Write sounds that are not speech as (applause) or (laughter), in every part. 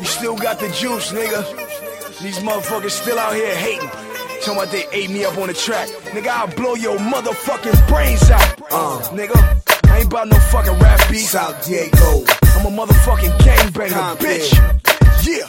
You still got the juice, nigga. These motherfuckers still out here hating. Talking about they ate me up on the track. Nigga, I'll blow your motherfucking brains out. Uh, nigga, I ain't about no fucking rap beat. South Diego. I'm a motherfucking gangbanger, bitch. Yeah.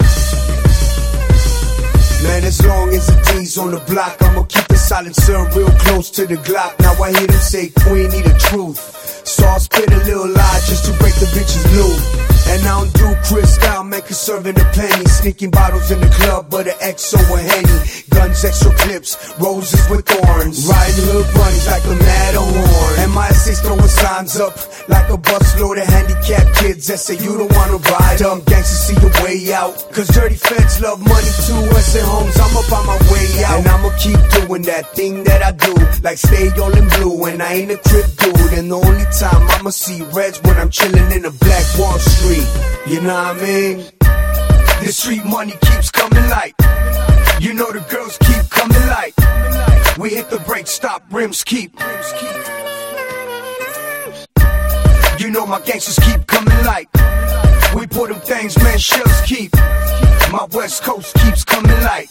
Man, as long as the D's on the block, I'ma keep the silencer real close to the Glock. Now I hear them say, Queen, need the truth. So I'll spit a little lie just to break the bitches loose. And I don't do crystal, man, cause serving the penny. Sneaking bottles in the club, but an XO or Henny. Guns, extra clips, roses with thorns. Riding hood bunnies like a Matterhorn. And my essays throwing signs up like a busload of handicapped kids that say you don't wanna ride. Dumb gangsters see your way out. Cause dirty feds love money too. Western homes, I'm up on my way out. And I'ma keep doing that thing that I do. Like stay all in blue, and I ain't a crip dude. And the only time I'ma see reds when I'm chilling in a black Wall Street. You know what I mean? The street money keeps coming like. You know the girls keep coming like. We hit the brake, stop, rims keep. You know my gangsters keep coming like. We put them things, man, shells keep. My west coast keeps coming like.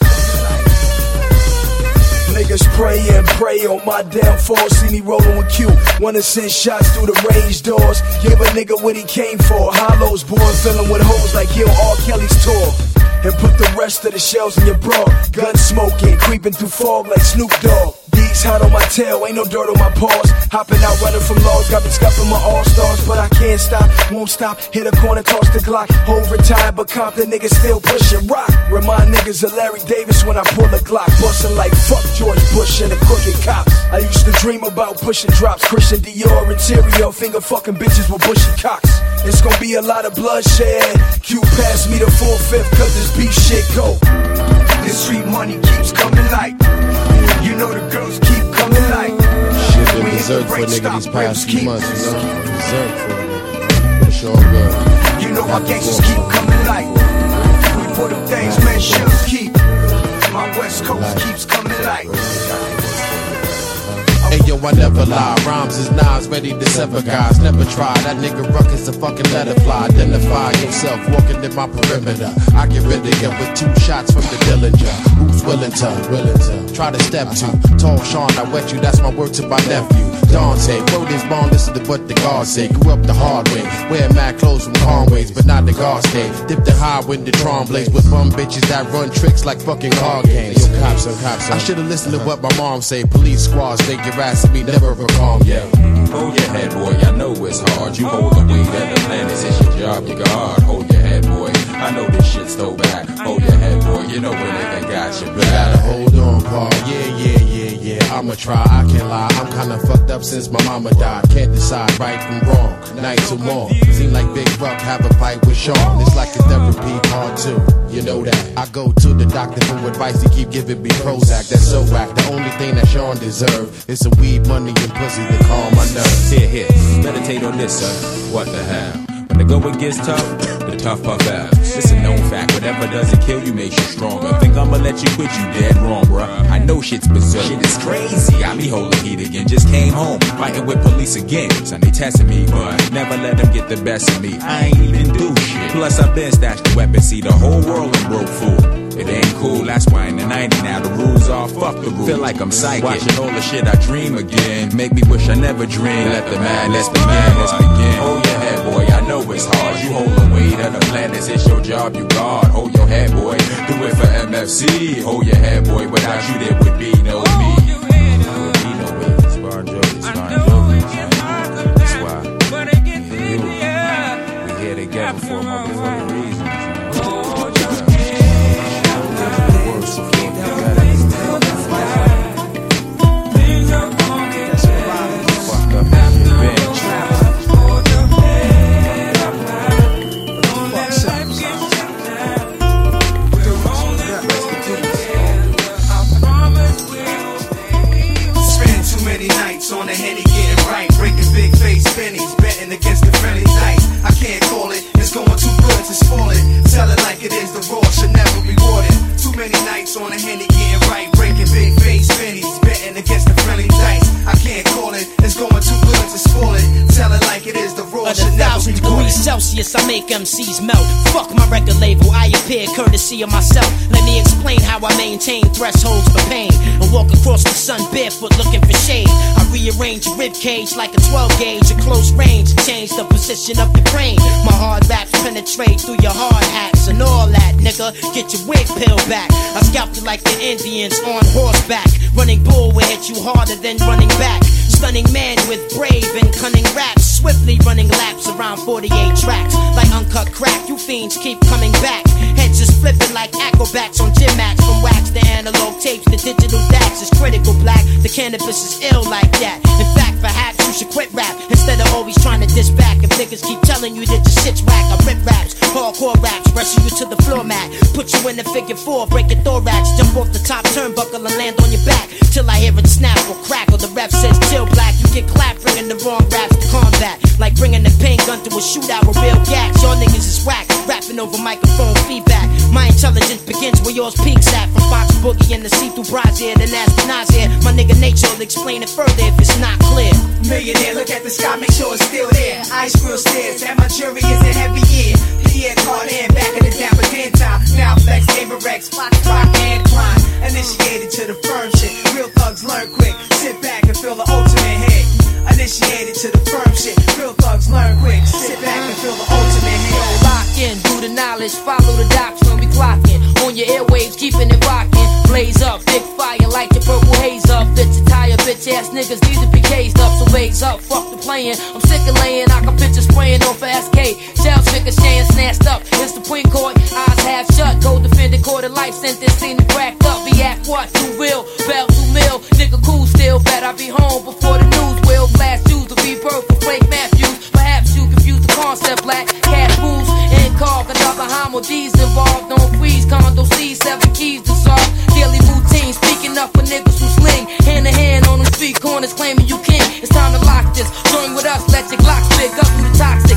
Niggas pray and pray on my downfall. See me rolling with Q. Wanna send shots through the range doors. Give a nigga what he came for. Hollows, born filling with holes like Hill R. Kelly's tour. And put the rest of the shells in your bra. Gun smoking, creeping through fog like Snoop Dogg. Hot on my tail, ain't no dirt on my paws. Hopping out, running from laws, got me scuffing my all stars, but I can't stop, won't stop. Hit a corner, toss the Glock. Hold retired, but Compton niggas still pushing rock. Remind niggas of Larry Davis when I pull the Glock, busting like fuck George Bush and the crooked cops. I used to dream about pushing drops, Christian Dior interior, finger fucking bitches with bushy cocks. It's gonna be a lot of bloodshed. Q pass me the full fifth, cause this beat shit go. This street money keeps coming like. You know the girls keep coming like. Shit been berserk for a brake, nigga these past few months, you know? Berserk for a nigga. It's all good. You know the gangsters keep coming like. We put them things, man, shells keep. My west coast keeps coming like. Yo, I never lie. Rhymes is knives ready to sever guys. Never try. That nigga ruckus a fucking letter fly. Identify yourself walking in my perimeter. I get rid of you with two shots from the Dillinger. Who's willing to? Willing to try to step to? Tall Sean, I wet you. That's my word to my nephew. Dante, wrote this bond, listen to what the guards say. Grew up the hard way. Wear mad clothes from Conways, but not the guards stay. Dip the high when the Tron blaze with bum bitches that run tricks like fucking card games. Yo, cops on cops. I should've listened to what my mom say. Police squads, they get ass at me, never calm. Yeah. Mm-hmm. Hold your head, boy. I know it's hard. You hold the weight of the planet. It's your job, you. Hold your head, boy. I know this shit's so bad. Hold your head, boy. You know when nigga got You gotta back. hold on, Paul. Yeah, yeah, yeah, yeah. I'ma try, I can't lie. I'm kinda fucked up since my mama died. Can't decide right from wrong. Night to morn. Seem like Big Buck have a fight with Sean. It's like a therapy part two. You know that. I go to the doctor for advice. He keep giving me Prozac. That's so whack. The only thing that Sean deserve is some weed, money, and pussy to calm my nerves. Here, here. Meditate on this, son. What the hell? When the going gets tough, tough puff out. It's a known fact. Whatever doesn't kill you makes you stronger. Think I'ma let you quit? You dead wrong, bruh. I know shit's berserk. Shit is crazy. I be holding heat again. Just came home, fighting with police again. Son, they testing me, but never let them get the best of me. I ain't even do shit. Plus, I've been stashed the weapon. See, the whole world is broke fool. It ain't cool, that's why in the 90 now the rules are fuck the rules. Feel like I'm psychic. Watching all the shit I dream again. Make me wish I never dreamed. Let the madness begin, let's begin. Oh, Hold your head, boy, I know it's hard. You hold the weight of the planets, it's your job, you guard. Hold your head, boy, do it for MFC. Hold your head, boy, without you there would be no me. There would be no me. It's Bon Jovi, it's Bon Jovi. That's why. Me and you, we here together for a motherfucking MCs melt. Fuck my record label, I appear courtesy of myself. Let me explain how I maintain thresholds for pain and walk across the sun barefoot looking for shade. I rearrange your rib cage like a 12 gauge at close range to change the position of the brain. My hard raps penetrate through your hard hats and all that, nigga. Get your wig peeled back. I scalp you like the Indians on horseback. Running bull will hit you harder than running back. Stunning man with brave and cunning raps. Swiftly running laps around 48 tracks. Like uncut crack, you fiends keep coming back. Heads just flipping like acrobats on gym mats. From wax to analog tapes, the digital dax is critical black. The cannabis is ill like that. In fact, perhaps you should quit rap instead of always trying to diss back. If niggas keep telling you that your shit's whack, I rip raps, hardcore raps, rushing you to the floor mat. Put you in the figure four, break your thorax, jump off the top turnbuckle and land on your back. Till I hear it snap or crack, or the ref says chill black. You get clapped, bringing the wrong raps to combat. Like bringing the pain gun to a shootout with real gas. Y'all niggas is whack, rapping over microphone feedback. My intelligence begins where yours peaks at. From Fox Boogie and the see through brazier, then the Nazir. My nigga Nature will explain it further if it's not clear. Millionaire, look at the sky, make sure it's still there. Ice grill stairs, and my jury is a heavy year. Pierre Cardin, back in the dapper den time. Now flex, Avirex, rock and climb. Initiated to the firm shit. Real thugs learn quick. Sit back and feel the ultimate hit. Initiated to the firm shit. Real thugs learn quick. Sit back and feel the ultimate hit. Lock in, do the knowledge, follow the doctrine, we clocking. On your airwaves, keeping it rocking. Blaze up, big fire, like your purple haze up. Fit your tire, bitch ass niggas need to be caged up. So raise up, fuck the playing. I'm sick of laying, I can picture spraying off of SK. Shells ricocheting, snatched up. It's the point court, eyes half shut. Go defended, court of life sentence, seen it cracked up. Be act what? Too real, bell too mill. Nigga cool still, bet I be home before the news will. Blast to be for Flake Matthews. Perhaps you confuse the concept, black cat fools. And carve another homo D's involved. Don't freeze, condo C, seven keys to solve. Daily routine, speaking up for niggas who sling. Hand to hand on them street corners, claiming you king. It's time to lock this. Join with us, let your Glock stick up through the toxic.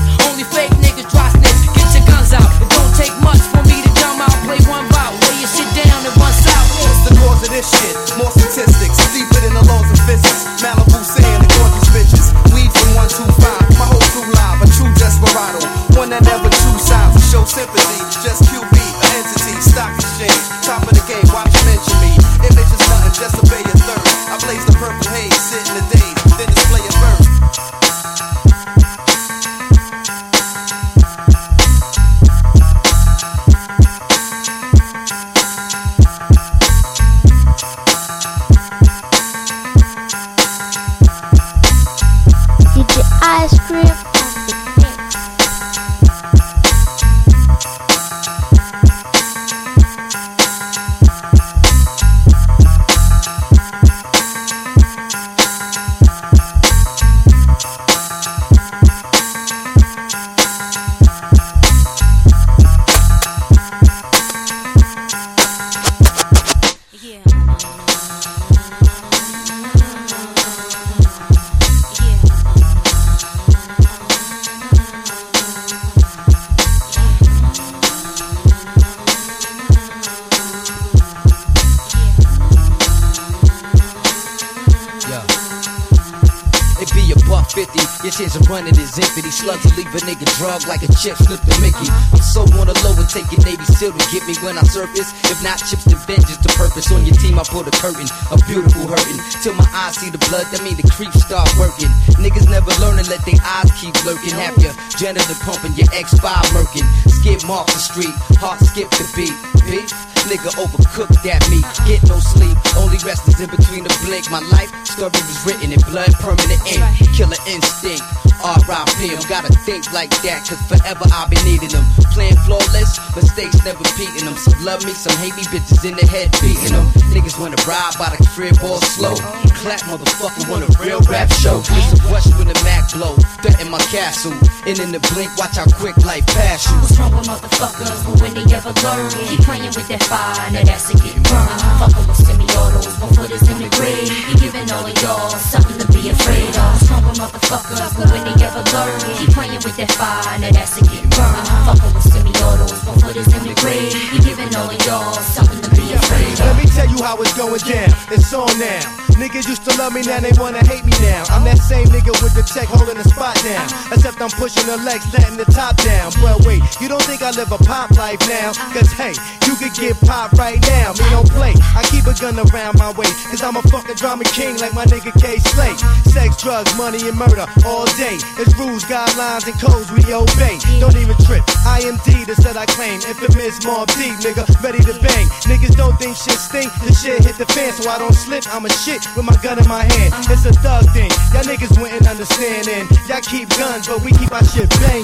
Leave a nigga drug like a chip slip to Mickey. I'm so on the low and taking Navy SEAL to get me when I surface. If not chips, then vengeance to purpose. On your team, I put a curtain, a beautiful hurting. Till my eyes see the blood, that mean the creeps start working. Niggas never learn and let their eyes keep lurking. Have your janitor pumping, your X5 murking. Skip off the street, heart skip the beat. Beef? Nigga overcooked at me. Get no sleep, only rest is in between the blink. My life story was written in blood, permanent ink. Killer instinct, R.I.P. I'm gotta think like that, cause forever I'll be needing them. Playing flawless, mistakes never beating them. Some love me, some hate me, bitches in the head beating them. Niggas wanna ride by the crib all slow. Clap motherfucker want a real rap show. It's a rush when the Mac blow. Threaten my castle, and in the blink, watch how quick life pass you. What's wrong with motherfuckers? But when they ever learn, keep playing with that fire, now that's a get burned. Fucking with semi-autos, one footers in the grave. You giving all of y'all something to be afraid of. Wrong motherfuckers? But when they ever learn, keep playing with that fire, now that's a get burned. Fucking with semi-autos, one footers in the grave. You giving all of y'all something to be afraid of. Let me tell you how it's going down. It's on now. Niggas used to love me, now they wanna hate me now. I'm that same nigga with the tech holding the spot down. Except I'm pushing the legs, letting the top down. But wait, you don't think I live a pop life now? Cause hey, you could get pop right now. Me don't play. I keep a gun around my way. Cause I'm a fucking drama king like my nigga K Slate. Sex, drugs, money, and murder all day. It's rules, guidelines, and codes we obey. Don't even trip. IMD, the set I claim. Infamous Mobb Deep, nigga, ready to bang. Niggas don't think shit stink. The shit hit the fan, so I don't slip. I'm a shit with my gun in my hand. It's a thug thing. Y'all niggas wouldn't understand. And y'all keep guns, but we keep our shit banging.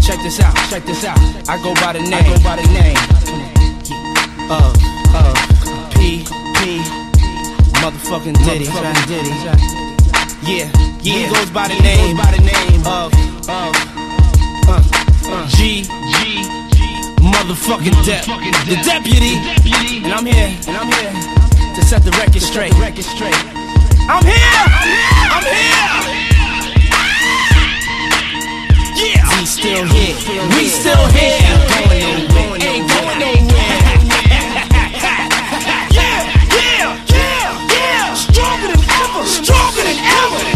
Check this out, check this out. I go by the name, I go by the name. Uh, uh, P, P, motherfucking Diddy, Diddy. Yeah, yeah. He goes by the name, by the name of, of, uh, uh, G, G, motherfucking Dep, the deputy, and I'm here, and I'm here to set the record straight. I'm here! I'm here! Yeah! We still here. We still here. Ain't going nowhere. Ain't going nowhere. (laughs) Yeah! Yeah! Yeah! Yeah! Stronger than ever. Stronger than ever.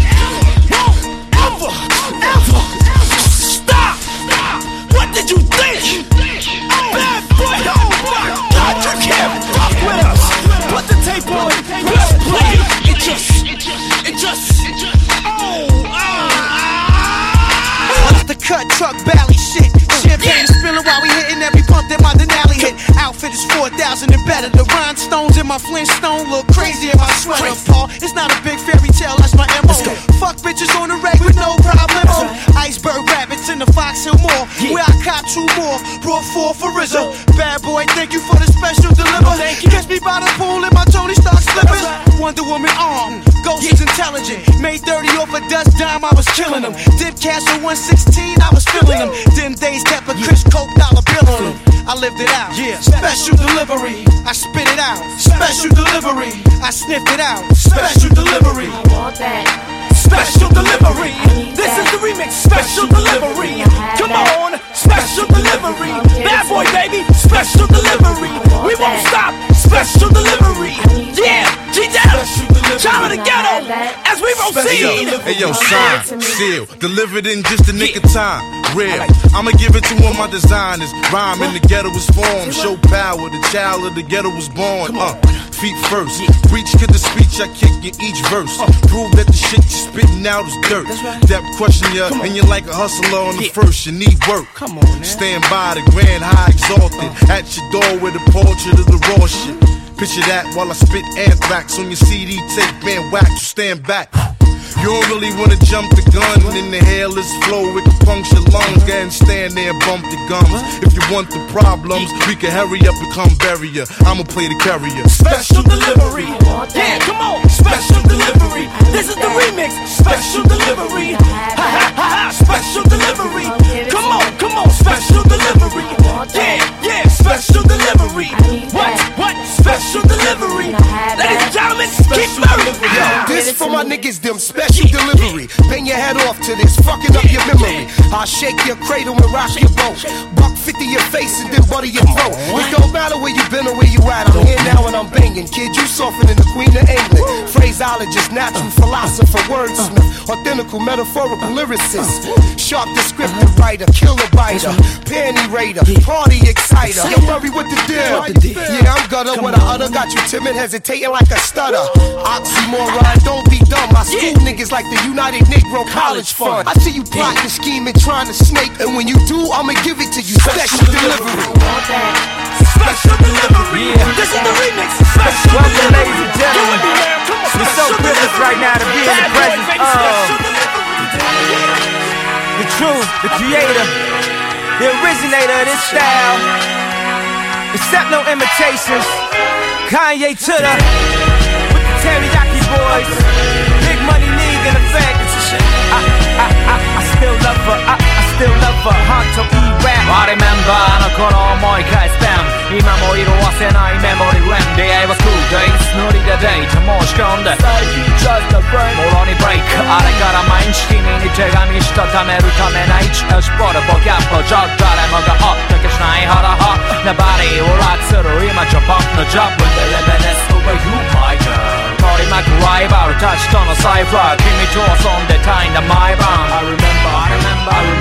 My Flintstone look crazy in my sweater. Paul, it's not a big fairy tale, that's my MO. Fuck bitches on the reg with no problem. Iceberg rabbits in the Fox Hill Mall. Where I cop two more. Brought four for Rizzo. Bad boy, thank you for the special deliver. Catch me by the pool in my Tony Stark slippers. Wonder Woman arm. Ghost is intelligent. Made 30 off a dust dime, I was killing them. Dip Castle 116, delivery. I sniffed it out. Special delivery. Special delivery. This is the remix. Special delivery. Come on. Special delivery. Bad boy, baby. Special delivery. We won't stop. Special delivery. Yeah. G-Dep. Child of the ghetto. As we proceed. Hey yo, sign, seal, delivered in just a nick of time. Real, I'ma give it to one of my designers. Rhyme in the ghetto was formed. Show power, the child of the ghetto was born. Uh, feet first. Preach to the speech I kick in each verse. Prove that the shit you spitting out is dirt. Depth question ya, and you're like a hustler on the first. You need work. Come on, Stand by the grand high exalted. Uh. At your door with a portrait of the raw shit. Picture that while I spit anthrax on your CD tape, man, wax, you stand back. You don't really wanna jump the gun in the hairless flow, it can puncture lungs. Go and stand there and bump the gums. If you want the problems, we can hurry up and come bury ya. I'ma play the carrier. Special delivery. Yeah, come on. Special delivery. This is the remix. Special delivery. Ha ha ha ha. Special delivery. Come on, come on. Special delivery. Yeah, yeah. Special delivery. What? What? Special delivery. Ladies and gentlemen, keep murdering. Yo, this for my niggas, them special to this, fucking up your memory. I'll shake your cradle and rock your boat. Buck 50 your face and then butter your throat. It don't matter where you been or where you at. I'm here now and I'm banging. Kid, you softer than the Queen of England. Phraseologist, natural philosopher, wordsmith, authentical, metaphorical lyricist. Sharp descriptive writer, killer biter, panty raider, party exciter. Yo, Murray, what the deal? Yeah, I'm gutter. What I utter got you timid, hesitating like a stutter. Oxymoron, don't be dumb. I school niggas like the United Negro College Fund. I see you plotting, scheming, trying to snake, and when you do, I'ma give it to you. Special delivery. Special delivery. Yeah. This is the remix. Special Welcome, delivery. ladies and gentlemen. Get with me, man. Come on. We're so privileged right now to be in the presence of the truth, the creator, the originator of this style. Accept no imitations. Kanye to the with the teriyaki boys. Big money league in effect. I, I, I, I still love her. I, I still love her. Hard to be rap. I remember あの頃思い返す them 今も色褪せないメモリーレン出会いはスクールデイスノリでデータ申し込んで最近 just a friend もろにブレイクあれから毎日君に手紙したためるためな一押しボルボキャップジョッ誰もがほっとけしないハラハなバディを楽する今じゃ僕のジョブ With the limits over you my girl 取り巻くライバルたちとのサイファー君と遊んでたいんだ毎晩 I remember I remember. I remember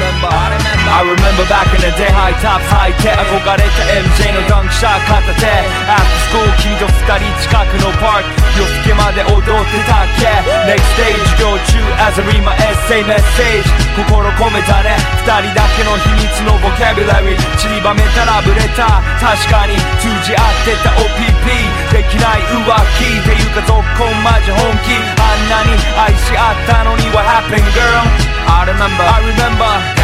I remember back in the day high tops high tech 憧れた MJ のドンクシャー片手 After school 君と二人近くのパーク夜更けまで踊ってたっけ Next stage 授業中 as I read my essay message 心込めたね二人だけの秘密のボキャブラリー散りばめたらブレた確かに通じ合ってた OPP できない浮気っていうか続婚マジ本気あんなに愛し合ったのに What happened girl? I remember I remember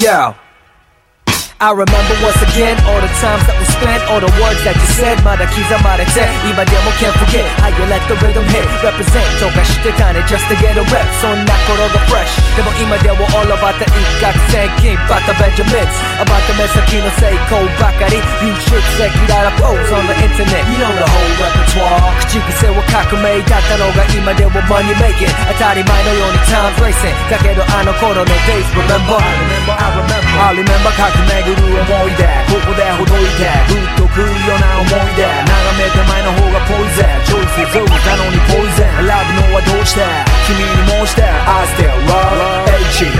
Yeah. I remember once again all the times that we spent, all the words that you said, まだ刻まれて、今でも can't forget how you let the rhythm hit, represent とかしてたね、just to get a rep, そんな頃が fresh、でも今では all about the 一攫千金、about the Benjamins, about the 目先の成功ばかり、you should check it out, pose on the internet, you know the whole repertoire, 口癖は革命だったのが今でも money making, 当たり前のように time racing, だけどあの頃の days, remember, I remember, I remember 革命 ぐる思い出ここでほどいてぐっとくるような思い出眺めて前の方がポイズン。チョイスズーなのにポイズン。選ぶのはどうして君に申して I still love H-E-R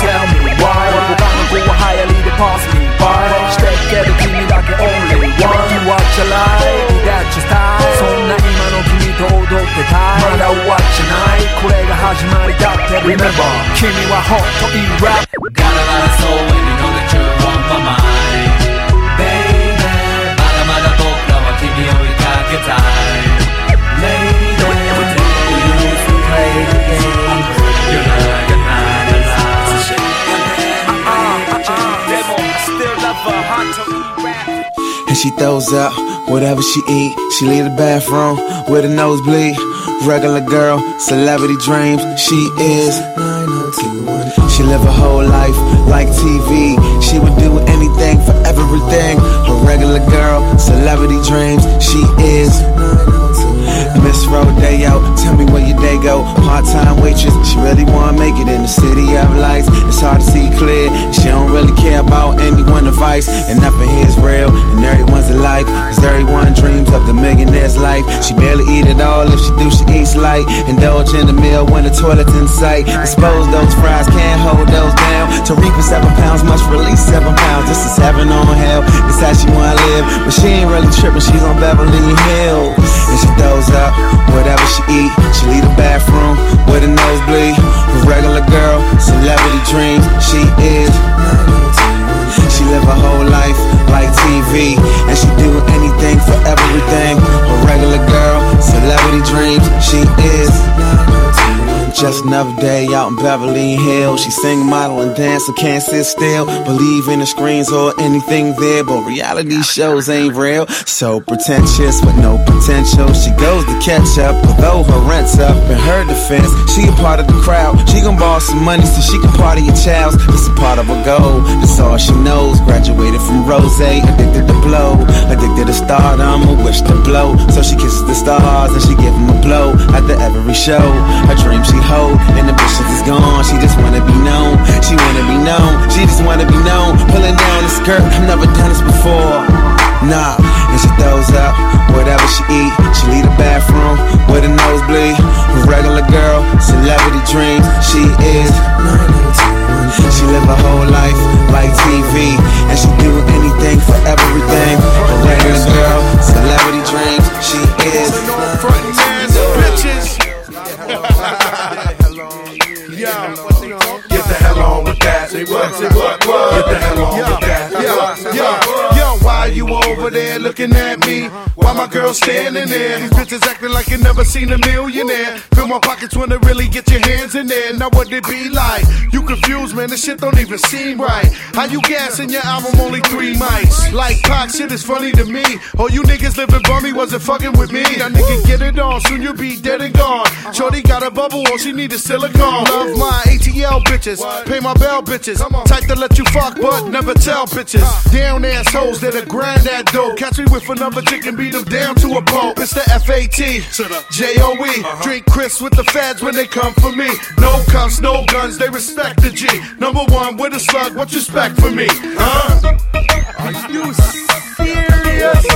Tell me why 他の子は流行りで pass me by してっけど君だけ only one You watch your life That's your style そんな今の君と踊ってたい。まだ終わっちゃない。これが始まりだって。Remember 君はほんといい rap Got a lot of soul and you know Throws up whatever she eat. She leave the bathroom with a nosebleed. Regular girl, celebrity dreams. She is. She live her whole life like TV. She would do anything for everything. A regular girl, celebrity dreams. She is. Miss Rodeo, tell me where your day go. Part-time waitress, she really wanna make it in the city of lights. It's hard to see clear. She don't really care about anyone advice, and nothing here is real, and everyone's alike. Cause everyone dreams of the millionaire's life. She barely eat it all. If she do, she eats light. Indulge in the meal when the toilet's in sight. Dispose those fries, can't hold those down. Tarifa seven pounds, must release seven pounds. This is heaven on hell. This how she wanna live, but she ain't really tripping. She's on Beverly Hills, and she throws up whatever she eat. She leave the bathroom with a nosebleed. A regular girl, celebrity dreams. She is. She live her whole life like TV, and she do anything for everything. A regular girl, celebrity dreams. She is. Just another day out in Beverly Hills. She sing, model, and dance, so can't sit still. Believe in the screens or anything there, but reality shows ain't real. So pretentious with no potential. She goes to catch up, although her rent's up. In her defense, she a part of the crowd. She gon' borrow some money so she can party your child's. This a part of her goal. That's all she knows. Graduated from Rose, addicted to blow. Addicted to stardom, a wish to blow. So she kisses the stars and she give them a blow after every show. Her dream she hoe and the bitch is gone. She just wanna be known, she wanna be known, she just wanna be known. Pulling down the skirt, I've never done this before. Nah, and she throws up whatever she eat. She leave the bathroom with a nosebleed. A regular girl, celebrity dreams. She is. Oh she live her whole life like TV, and she do anything for everything. A regular girl, celebrity dreams. She is. it works, it What works. Get the hell on with that. Yeah, yeah looking at me Why my girl standing there. These bitches acting like you never seen a millionaire. Fill my pockets when they really get your hands in there. Now what it be like? You confused, man. This shit don't even seem right. How you gassing your album only three mics? Like Pac, shit is funny to me. All you niggas living bummy wasn't fucking with me. That nigga get it on, soon you'll be dead and gone. Shorty got a bubble, all she need is silicone. Love my ATL bitches, pay my bell bitches. Type to let you fuck, but never tell bitches. Down assholes that are granddad dope. Catch me with another chick and beat them down to a pulp. It's the FAT, J-O-E. Drink Chris with the fads when they come for me. No cuffs, no guns, they respect the G. Number one with a slug, what you expect for me? Huh? Are you serious?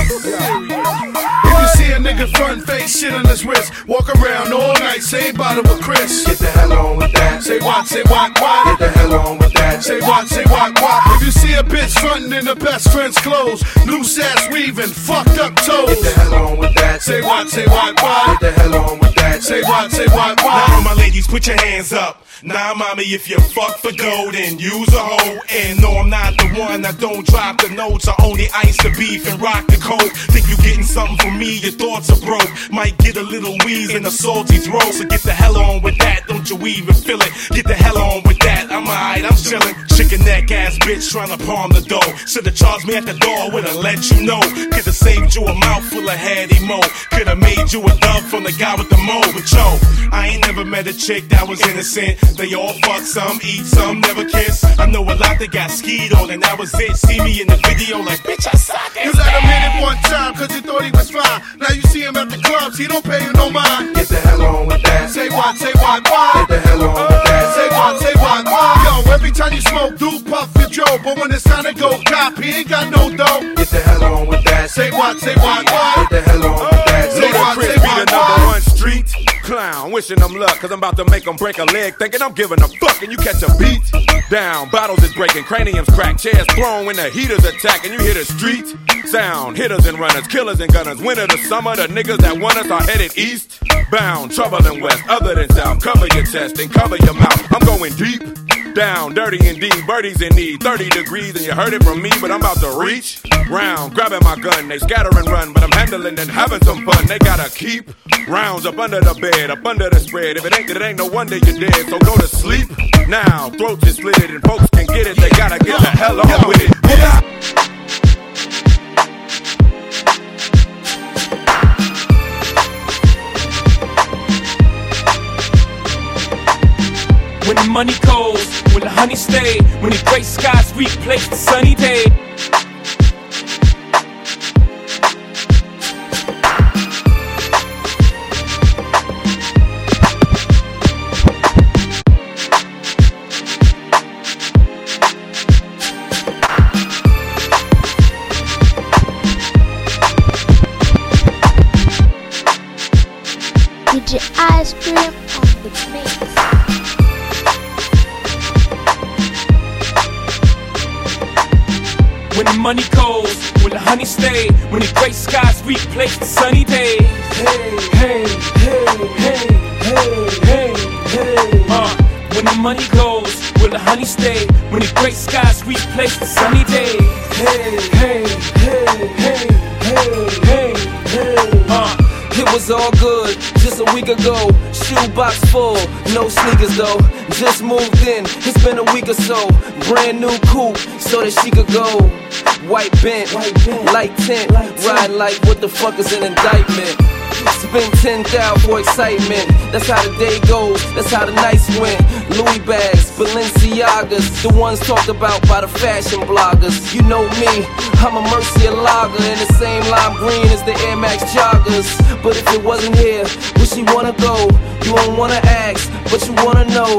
See a nigga front face shit on his wrist, walk around all night, same bottle with Chris. Get the hell on with that. Say what, say what, what? Get the hell on with that. Say what, say what, what? If you see a bitch frontin' in her best friend's clothes, loose ass weaving, fucked up toes. Get the hell on with that. Say what, say what, what? Get the hell on with that. Say what, say what, what? Now, all my ladies, put your hands up. Nah, mommy, if you fuck for gold then use a hoe. And no, I'm not the one that don't drop the notes. I only ice the beef and rock the coke. Think you getting something from me, your thoughts are broke. Might get a little wheeze in a salty throat. So get the hell on with that, don't you even feel it? Get the hell on with that, I'm alright, I'm chillin'. Chicken neck ass bitch trying to palm the dough. Should've charged me at the door, would've let you know. Could've saved you a mouthful of heady mo. Could've made you a dove from the guy with the mo. But yo, I ain't never met a chick that was innocent. They all fuck some, eat some, never kiss. I know a lot that got skied on, and that was it. See me in the video like, bitch, I suck it. You let him hit it one time, cause you thought he was fine. Now you see him at the clubs, he don't pay you no mind. Get the hell on with that. Say what, say what, what? Get the hell on with that. Say what, say what, what? Yo, every time you smoke, do puff your Joe. But when it's time to go cop, he ain't got no dough. Get the hell on with that. Say what, say what, what? Get the hell on with that. Say what, say what, the number one street clown. Wishing them luck, cause I'm about to make them break a leg. Thinking I'm giving a fuck, and you catch a beat down. Bottles is breaking, craniums crack, chairs thrown when the heaters attack, and you hear the street sound. Hitters and runners, killers and gunners. Winter to summer, the niggas that want us are headed east. Bound, trouble and west, other than south. Cover your chest and cover your mouth. I'm going deep. Down, dirty indeed. birdies in need. 30 degrees, and you heard it from me, but I'm about to reach round, grabbing my gun. They scatter and run, but I'm handling and having some fun. They gotta keep rounds up under the bed, up under the spread. If it ain't, it ain't no wonder you're dead. So go to sleep now. Throats is slitted, and folks can get it. They gotta get the hell on with it. When the money goes, when the honey stay, when the gray skies replace the sunny day. DJ Ice Cream on the. Money goes, when the honey stay, when the gray skies replace the sunny days. Hey, hey, hey, hey, hey, hey, hey. Uh, when the money goes, when the honey stay, when the gray skies replace the sunny days. Hey, hey, hey, hey, hey, hey, hey. Uh, it was all good just a week ago. Shoebox full, no sneakers though. Just moved in, it's been a week or so. Brand new coupe, so that she could go. White bent, light tint, ride like what the fuck is an indictment. Spend 10,000 for excitement. That's how the day goes. That's how the nights went. Louis bags, Balenciagas, the ones talked about by the fashion bloggers. You know me, I'm a Murcielago in the same lime green as the Air Max joggers. But if it wasn't here, where she wanna go? You don't wanna ask, but you wanna know.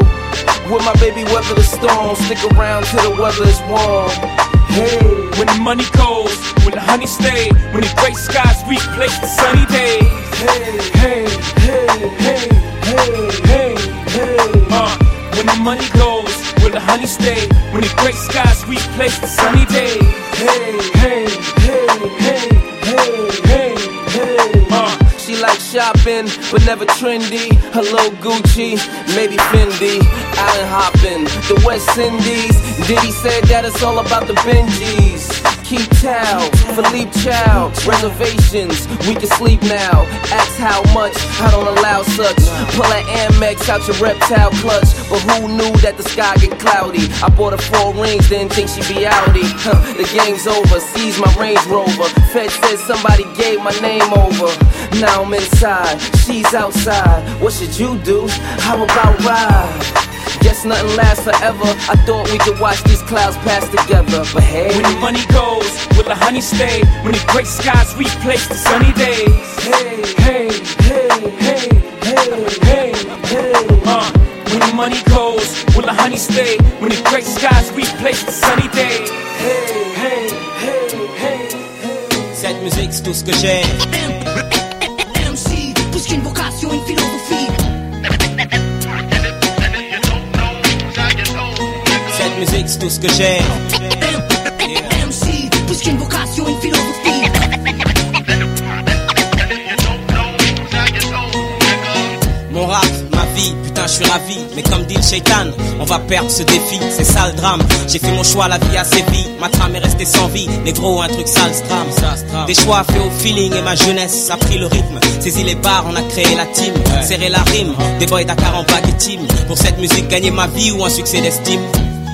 Will my baby weather the storm? Stick around till the weather is warm. Hey. When the money goes, when the honey stay, when the gray skies replace the sunny days. Hey, hey, hey, hey, hey, hey, hey. Uh, when the money goes, when the honey stay, when the gray skies replace the sunny days. Hey, hey, hey, hey, hey. She like shopping, but never trendy. Little Gucci, maybe Fendi. Allen hopping, the West Indies. Diddy said that it's all about the Benjis. Keep Tao, Philippe Chow, reservations, we can sleep now. Ask how much, I don't allow such. Pull that Amex out your reptile clutch, but who knew that the sky get cloudy? I bought her four rings, didn't think she'd be outie. Huh, the game's over, seize my Range Rover. Fed says somebody gave my name over. Now I'm inside, she's outside. What should you do? How about ride? Guess nothing lasts forever. I thought we could watch these clouds pass together, but hey. When the money goes, will the honey stay? When the gray skies replace the sunny days. Hey, hey, hey, hey, hey, hey, hey. Uh, when the money goes, will the honey stay? When the gray skies replace the sunny days. Hey, hey, hey, hey, hey. Cette musique, c'est tout ce que j'ai. C'est tout ce que j'ai. MC, plus qu'une vocation, une philosophie. Mon rap, ma vie, putain je suis ravi. Mais comme dit le shaitan, on va perdre ce défi. C'est ça le drame, j'ai fait mon choix, la vie a sévi. Ma trame est restée sans vie, négro un truc sale drame Des choix faits au feeling et ma jeunesse a pris le rythme. Saisi les bars, on a créé la team. Serré la rime, des boys Dakar en bague et team. Pour cette musique, gagner ma vie ou un succès d'estime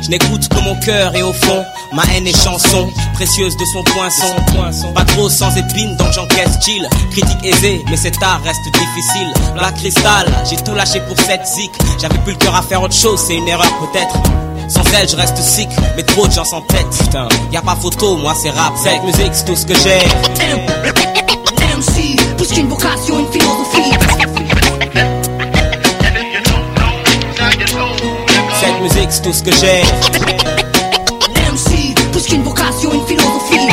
je n'écoute que mon cœur et au fond, ma haine est chanson, précieuse de son poinçon. Pas trop sans épines, donc j'encaisse chill. Critique aisée, mais cet art reste difficile. Black Crystal, j'ai tout lâché pour cette zik. J'avais plus le cœur à faire autre chose, c'est une erreur peut-être. Sans elle, je reste sick, mais trop de gens s'en tête. Putain, y a pas photo, moi c'est rap. Cette musique, c'est tout ce que j'ai. MC, plus qu'une vocation, une philosophie. C'est tout ce que j'ai. MC, plus qu'une vocation, une philosophie.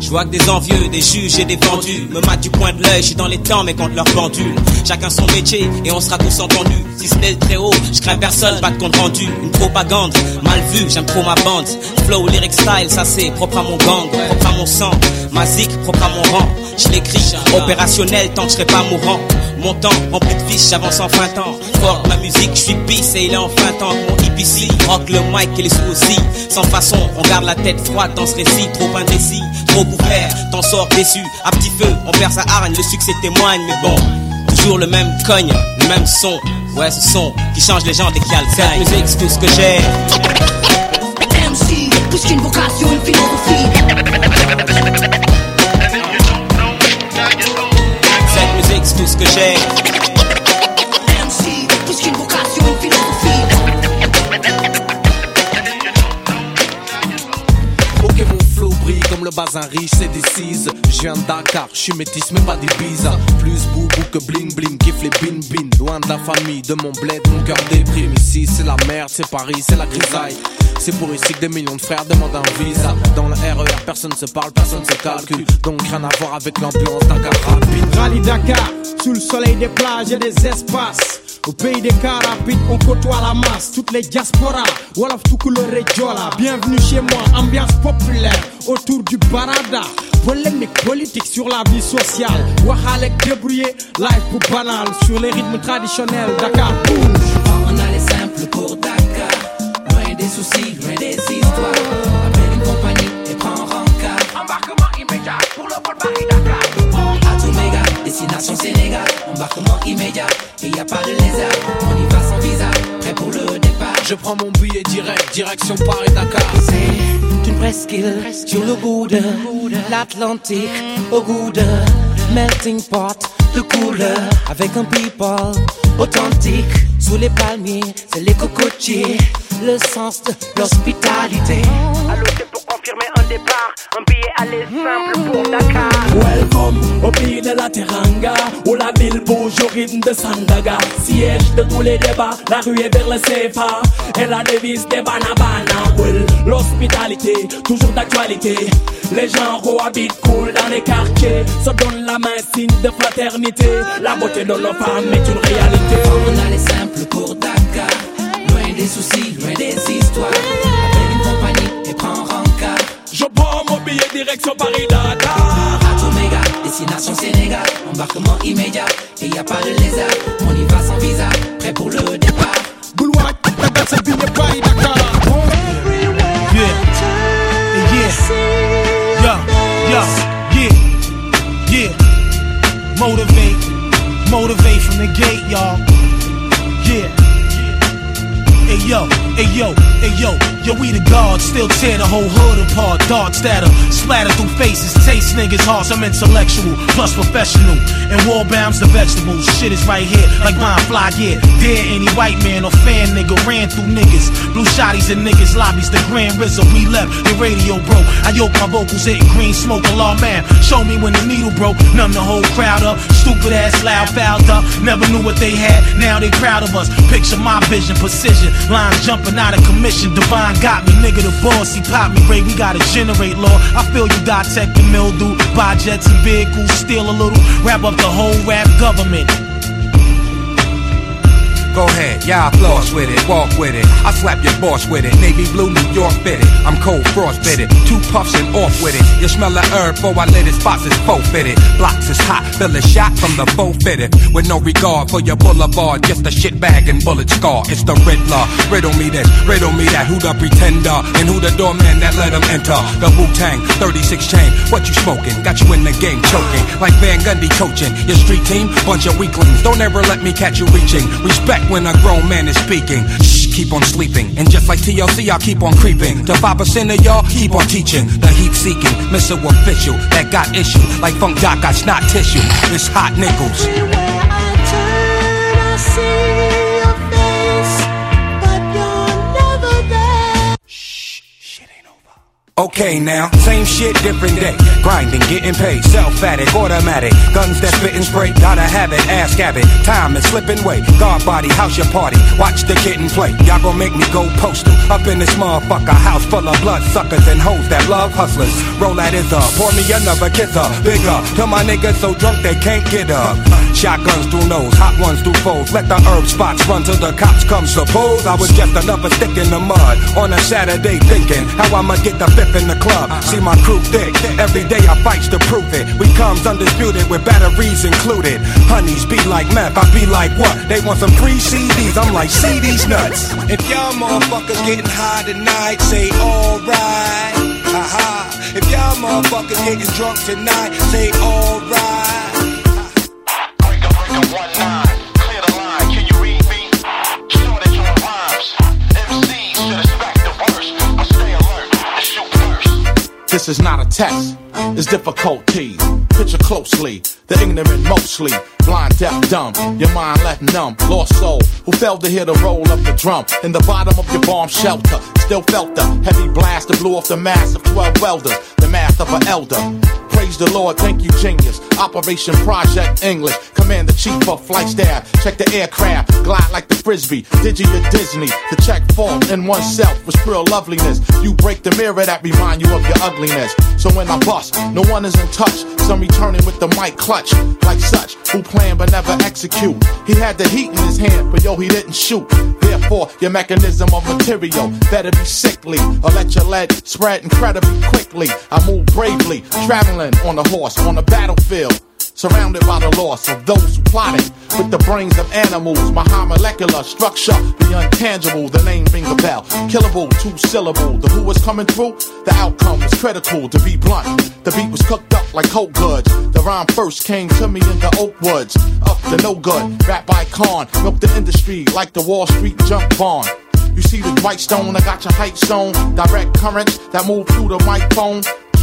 Je vois que des envieux, des juges et des vendus me matent du coin de l'œil, je suis dans les temps mais contre leur pendule. Chacun son métier et on sera tous entendus. Si ce n'est le très haut, je crains personne, pas de compte rendu. Une propagande, mal vue, j'aime trop ma bande. Flow, lyric style, ça c'est propre à mon gang, propre à mon sang. Ma zik, propre à mon rang. Je l'écris, opérationnel tant que je serai pas mourant. Mon temps rempli de fiches, j'avance en fin temps. Fort ma musique, je suis pisse et il est en fin temps. Mon EPC, rock le mic et les sous aussi. Sans façon, on garde la tête froide dans ce récit. Trop indécis, trop ouvert, t'en sors déçu. À petit feu, on perd sa hargne, le succès témoigne, mais bon. Toujours le même cogne, le même son. Ouais, ce son qui change les gens dès qu'il y a le Cette musique, c'est tout ce que j'ai. MC, plus qu'une vocation, une philosophie. C'est tout ce que j'ai. Bazin riche c'est des cises Je viens de Dakar, je suis métis mais pas d'Ibiza Plus boubou que bling bling, kiffe les bin bin. Loin de la famille, de mon bled, mon cœur déprime. Ici c'est la merde, c'est Paris, c'est la grisaille. C'est pour ici que des millions de frères demandent un visa. Dans le RER personne se parle, personne se calcule. Donc rien à voir avec l'ambiance Dakar. Rapide. Rallye Dakar, sous le soleil des plages et des espaces. Au pays des cars rapides, on côtoie la masse. Toutes les diasporas, Wolof tout couleur et Diola. Bienvenue chez moi, ambiance populaire autour du barada. Polémique politique sur la vie sociale. Wahalek débrouillé, live pour banal. Sur les rythmes traditionnels, Dakar bouge. On a les simples pour Dakar. Loin des soucis, loin des histoires. Destination Sénégal. Embarquement immédiat et y a pas de lézard. On y va sans visa, prêt pour le départ. Je prends mon billet direct, direction Paris-Dakar C'est une presqu'île sur le bout de l'Atlantique, au goût de melting pot de couleur, avec un people authentique. Sous les palmiers, c'est les cocotiers, le sens de l'hospitalité. Un départ, un billet aller simple pour Dakar. Welcome au pays de la Teranga, où la ville bouge au rythme de Sandaga. Siège de tous les débats, la rue est vers le CFA, et la devise des banabana. Well, l'hospitalité, toujours d'actualité. Les gens cohabitent cool dans les quartiers, se donnent la main, signe de fraternité. La beauté de nos femmes est une réalité. On a les simples pour Dakar. Loin des soucis, loin des histoires. Je prends mon billet direction Paris-Dakar. À tout méga, destination Sénégal. Embarquement immédiat et y a pas de lézard. On y va sans visa, prêt pour le départ. Boulevard, better be your body Dakar. Yeah, yeah, yo, yo, yeah, yeah. Motivate, motivate from the gate, y'all. Yeah. Hey yo, hey yo, hey yo, yo, we the gods, still tear the whole hood apart. Darts that'll splatter through faces, taste niggas' hearts. I'm intellectual, plus professional, and war bounds the vegetables. Shit is right here, like mine fly yeah. Dare any white man or fan nigga ran through niggas. Blue shotties and niggas lobbies, the grand rizzo. We left the radio broke. I yoke my vocals hitting green smoke law man. Show me when the needle broke, numb the whole crowd up. Stupid ass loud, fouled up. Never knew what they had, now they proud of us. Picture my vision, precision. Lines jumping out of commission. Divine got me, nigga the boss. He popped me, Ray. We gotta generate law. I feel you dissect the mildew. Buy jets and vehicles, steal a little. Wrap up the whole rap government. Go ahead, yeah, I floss with it, walk with it. I slap your boss with it. Navy blue, New York fitted. I'm cold, frost fitted. Two puffs and off with it. You smell the herb before I lit it. Spots is faux fitted. Blocks is hot, fill a shot from the faux fitted. With no regard for your boulevard, just a shit bag and bullet scar. It's the Riddler. Riddle me this, riddle me that. Who the pretender and who the doorman that let him enter? The Wu Tang, 36 chain. What you smoking? Got you in the game choking like Van Gundy coaching. Your street team, bunch of weaklings. Don't ever let me catch you reaching. Respect when a grown man is speaking. Shh, keep on sleeping. And just like TLC, I keep on creeping. To 5% of y'all, keep on teaching. The heat seeking, missile official that got issue. Like Funk Doc got snot tissue. It's hot nickels. Okay now, same shit, different day. Grinding, getting paid, self-addict, automatic. Guns that spit and spray, gotta have it, ask habit. Time is slipping away. Guard body, house your party. Watch the kitten play. Y'all gon' make me go postal. Up in this motherfucker, house full of blood suckers and hoes that love hustlers. Roll that is up, pour me another kisser. Bigger, till my niggas so drunk they can't get up. Shotguns through nose, hot ones through foes. Let the herb spots run till the cops come. Suppose I was just another stick in the mud on a Saturday thinking how I'ma get the fifth in the club. See my crew thick. Every day I fights to prove it. We comes undisputed with batteries included. Honeys be like meth, I be like what? They want some free CDs. I'm like, see these nuts. If y'all motherfuckers getting high tonight, say alright. Haha. If y'all motherfuckers getting drunk tonight, say alright. This is not a test, it's difficulties. Picture closely, the ignorant mostly, blind, deaf, dumb, your mind left numb, lost soul, who failed to hear the roll of the drum. In the bottom of your bomb shelter, still felt the heavy blast that blew off the mass of 12 welders, the math of an elder. Praise the Lord, thank you, genius. Operation Project English, Commander Chief of Flight Staff. Check the aircraft, glide like the frisbee. Digi to Disney to check fault in oneself with real loveliness. You break the mirror that remind you of your ugliness. So when I bust, no one is in touch. Some returning with the mic clutch, like such, who plan but never execute. He had the heat in his hand, but yo, he didn't shoot. Therefore, your mechanism of material better be sickly, or let your lead spread incredibly quickly. I move bravely, traveling on a horse on the battlefield. Surrounded by the loss of those who plotted with the brains of animals. My high molecular structure, the untangible, the name ring a bell. Killable, two syllable. The who was coming through, the outcome was critical to be blunt. The beat was cooked up like coke goods. The rhyme first came to me in the oak woods. Up to no good, rap by con. Milk the industry like the Wall Street junk bond. You see the white stone, I got your height stone. Direct currents that move through the microphone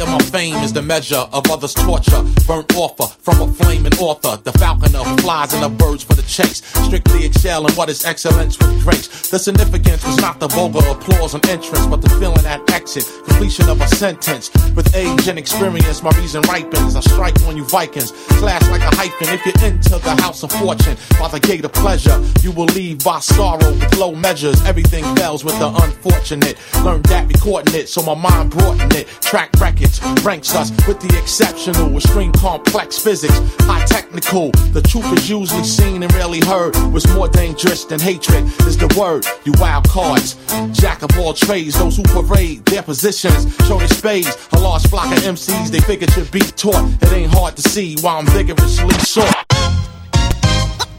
of my fame is the measure of others' torture. Burnt offer from a flaming author. The falconer flies and the birds for the chase. Strictly excelling what is excellence with grace. The significance was not the vulgar applause on entrance, but the feeling at exit. Completion of a sentence. With age and experience, my reason ripens. I strike on you Vikings. Clash like a hyphen. If you're into the house of fortune, by the gate of pleasure, you will leave by sorrow with low measures. Everything fails with the unfortunate. Learned that recording it, so my mind brought in it. Track records ranks us with the exceptional, extreme complex physics, high technical. The truth is usually seen and rarely heard. What's more dangerous than hatred is the word. You wild cards, jack of all trades, those who parade their positions, show their spades. A large flock of MCs, they figure to be taught. It ain't hard to see why I'm vigorously sought.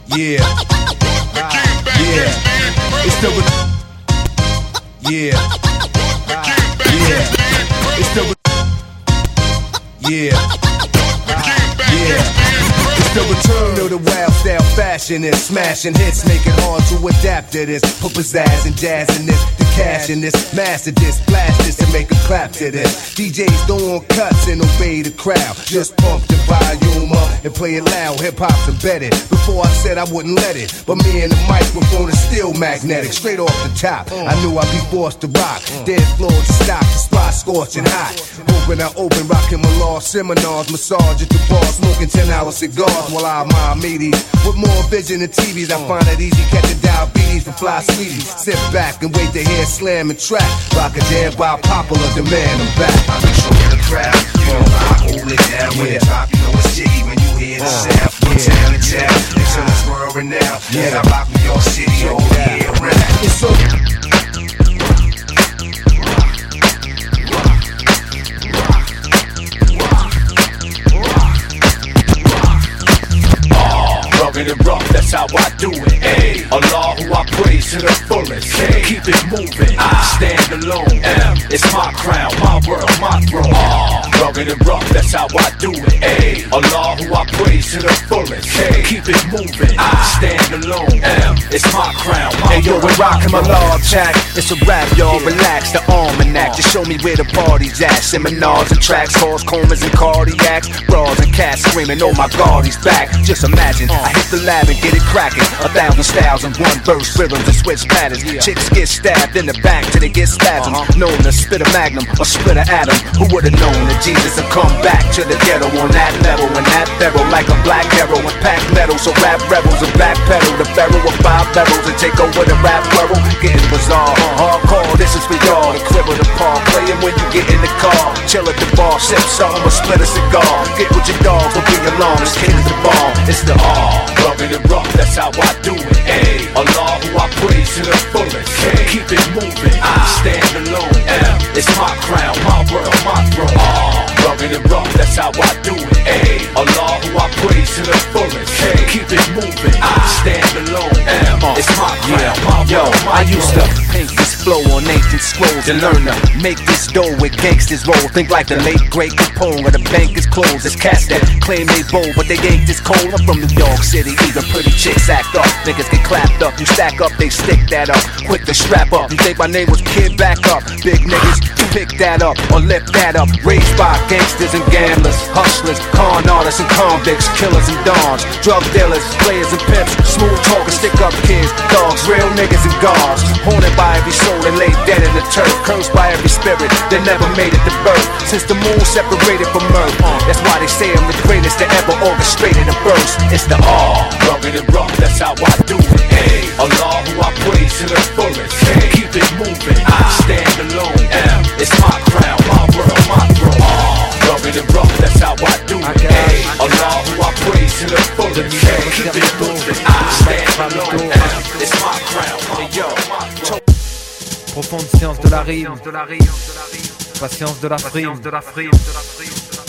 Yeah. Yeah. It's the. Yeah. Yeah. It's the. Yeah. Yeah. It's the return of the wild style fashion and smashing hits, make it hard to adapt to this. Put pizzazz and jazz in this, cash in this, master this, blast this, and make a clap to this. DJs want cuts and obey the crowd. Just pump the volume up and play it loud. Hip hop's embedded. Before I said I wouldn't let it, but me and the microphone is still magnetic. Straight off the top, I knew I'd be forced to rock. Dead floor to stop, the spot scorching hot. Open, I open, rocking my law seminars, massage at the bar, smoking 10 hour cigars while I admire meaties. With more vision than TVs, I find it easy catching diabetes from fly sweeties. Sit back and wait to hear slam and track. Rock a jam by popular demand. I'm back. I make sure the crowd, you know, I hold it down when the top, you know it's jiggy when you hear the uh, sound. From town to town, until it's world renowned. Yeah, I rock New York City all year round. It's so. Rugged and rough, that's how I do it. Ay. Allah who I praise to the fullest. Ay. Keep it moving, I stand alone. M. It's my crown, my world, my throne. Ah. Rugged and rough, that's how I do it. Ay. Allah who I praise to the fullest. Ay. Keep it moving, I stand alone. M. It's my crown, my Hey yo, we're rocking my love track. It's a rap, y'all. Relax the almanac. Just show me where the party's at. Seminars and tracks, calls, comas and cardiacs. Bras and cats screaming, oh my god, he's back. Just imagine, I hit the lab and get it cracking. A thousand styles in one verse, rhythms and switch patterns. Chicks get stabbed in the back till they get spasms. Known to spit a magnum or split a atom. Who would've known that Jesus would come back to the ghetto on that level? And that barrel like a black arrow and pack metal. So rap rebels and backpedal the barrel with five barrels and take over the rap world. Getting bizarre, hardcore. This is for y'all. The crib of the park, playing when you get in the car. Chill at the bar, sip something or split a cigar. Get with your dogs, don't be alone. This kid is the bomb. It's the Ah, rugged and rough, that's how I do it. Ay. Allah who I praise to the fullest. Ay. Keep it moving, I stand alone. It's my crown, my world, my throne. Ah, rugged and rough, that's how I do it. Ay. Allah who I praise to the fullest. Ay. Keep it moving, I stand alone. It's my crown, my Yo, world, my I used throne. to paint this flow on ancient scrolls and learn to make this dough with gangsters roll. Think like the late great Capone where the bank is closed. It's cats that claim they bold, but they ain't this cold. I'm from New York City, even pretty chicks act up. Niggas get clapped up, you stack up, they stick that up. Quick to strap up. You think my name was Kid Back Up? Big niggas, pick that up or lift that up. Raised by gangsters and gamblers, hustlers, con artists and convicts, killers and dons, drug dealers, players and pimps, smooth talkers, stick up kids, dogs, real niggas and guards. Haunted by every soul and laid dead in the turf, cursed by every spirit that never made it to birth. Since the moon separated from earth, uh, that's why they say I'm the greatest that ever orchestrated a verse. It's the Ah, rugged and rough, that's how I do it. Ay. Allah who I praise to the fullest. Ay. Keep it moving, I stand alone. M. It's my crown, my world, my throne. Rugged and rough, that's how I do it. Ay. Allah who I praise to the fullest. Keep it moving, I stand alone. M. It's my crown, my world, my throne. Profonde science de la rime, patience de la frime,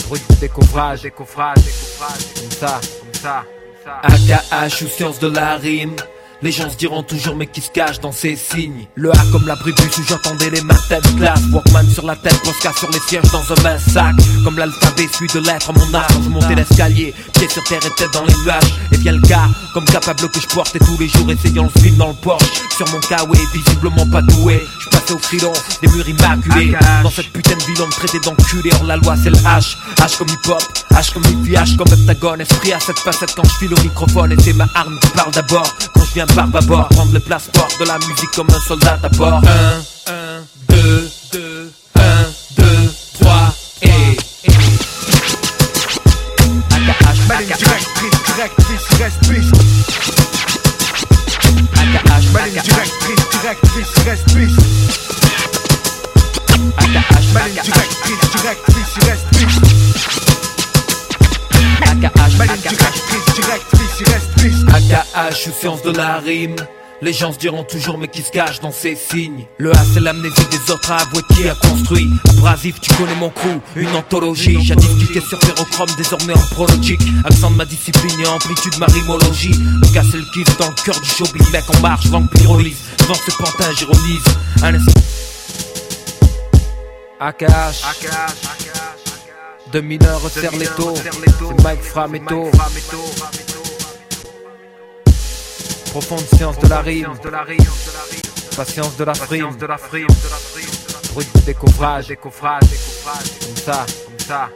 brut de découvrage, comme ça, comme ça. AKH ou science de la rime, Les gens se diront toujours mais qui se cache dans ces signes? Le A comme la bribus où j'entendais les matins de classe Walkman sur la tête, Posca sur les sièges dans un mince sac. Comme l'alphabet suit de lettres mon art Je montais l'escalier, pied sur terre et tête dans les nuages. Et bien le cas, comme capable que je portais tous les jours Essayant le film dans le Porsche Sur mon kawaii, visiblement pas doué. Je passais au filon, des murs immaculés. Dans cette putain de ville on me traitait d'enculé. Hors la loi c'est le H, H comme hip hop H comme hippie, H comme heptagone. Esprit à cette facette quand je file au microphone. Et c'est ma arme qui parle d'abord. Quand je viens barbe à bord, prendre le passeport de la musique comme un soldat à bord. 1, 1, 2, 2, 1, 2, 3 et. AKH, directrice, directrice, reste biche. AKH, directrice, directrice, reste biche. AKH, directrice, directrice, reste AKH, piste. AKH ou science de la rime. Les gens se diront toujours mais qui se cache dans ces signes? Le A c'est l'amnésie des autres à avouer qui a construit. Abrasif tu connais mon crew, une anthologie. Jadis piqué sur ferrochrome désormais en prologique Accent de ma discipline et amplitude ma rimologie Le gars c'est le kiff dans le cœur du showbiz Mec en marche, langue pyrolise Devant ce pantin j'ironise Un instant. AKH 2 mineurs resserre les taux. C'est Mike Frametto Profonde science de la rime. Patience de la frime. Brut de découvrage Comme ça, comme ça.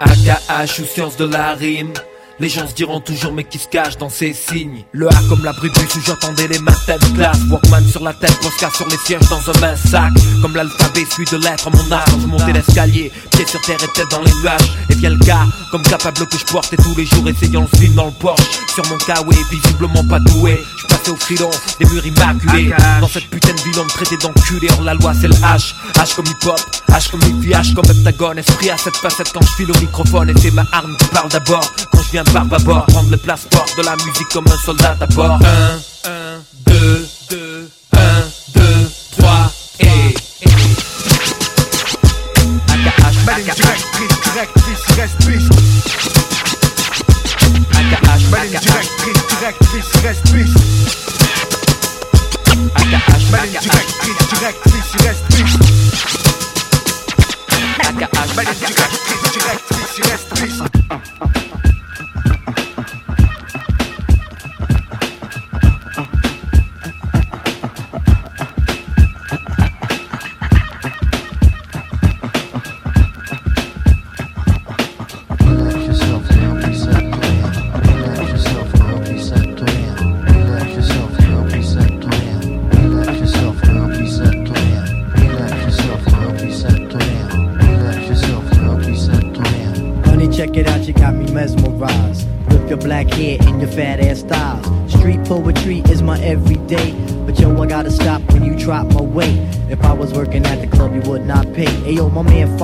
AKH ou science de la rime les gens se diront toujours mais qui se cache dans ces signes? Le A comme la bribus où j'entendais les matins classe Walkman sur la tête, Posca sur les sièges dans un mince sac. Comme l'alphabet suit de lettres mon art Je montais l'escalier, pied sur terre et tête dans les nuages. Et bien le cas, comme capable que je portais tous les jours Essayant le film dans le Porsche. Sur mon kawaii, visiblement pas doué. Je passais au filon, des murs immaculés. Dans cette putain de ville on me traitait d'enculé Hors la loi c'est le H, H comme hip hop H comme hippie, H comme heptagone. Esprit à cette facette quand je file au microphone. Et c'est ma arme qui parle d'abord. Quand je viens barbe à bord, prendre le passeport de la musique comme un soldat à bord. 1, 1, 2, 2, 1, 2, 3 et. AKH, directrice, directrice, reste. AKH, directrice, directrice, reste.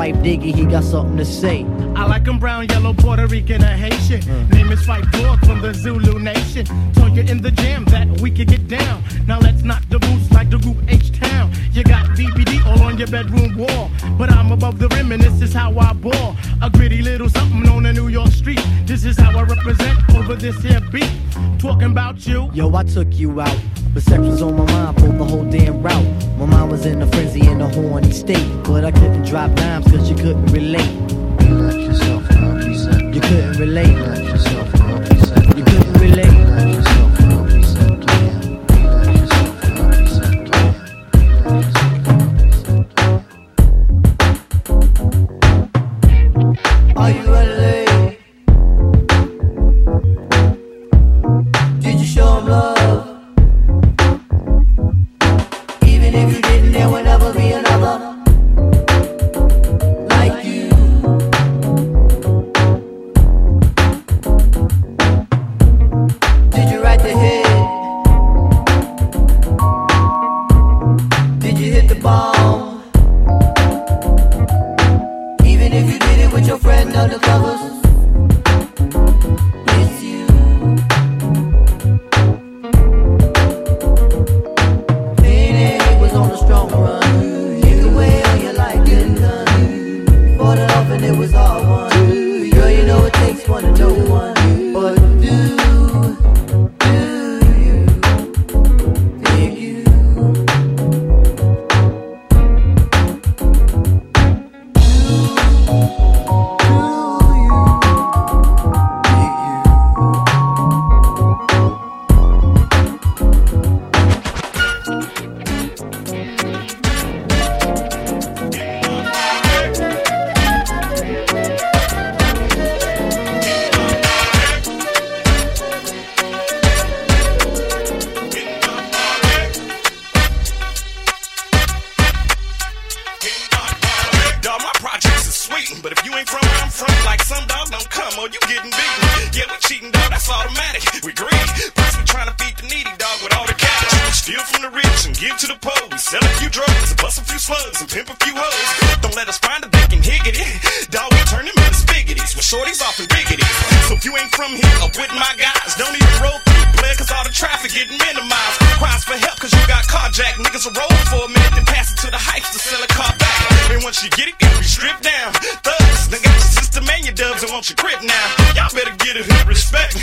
Phife Diggy, he got something to say. I like 'em brown, yellow, Puerto Rican, or Haitian. Name is Phife Dawg from the Zulu Nation. Told you in the jam that we could get down. Now let's knock the boots like the group H Town. You got BBD all on your bedroom wall. But I'm above the rim and this is how I ball. A gritty little something on the New York street. This is how I represent over this here beat. Talking about you. Yo, I took you out. But sex was on my mind for the whole damn route. My mind was in a frenzy in a horny state. But I couldn't drop dimes cause you couldn't relate. Relax yourself now, reset You couldn't relate. Relax yourself now, reset You couldn't relate. Bust a few slugs, and pimp a few hoes. Don't let us find a they can higgity. Dog, we turn them into spaghettis with shorties off and biggities. So if you ain't from here or with my guys, don't even roll through, player, cause all the traffic getting minimized. Cries for help cause you got carjacked. Niggas will roll for a minute, then pass it to the hypes to sell a car back. And once you get it, be stripped down. Thugs, got your system man, your dubs and want your grip now. Y'all better get it hood respect.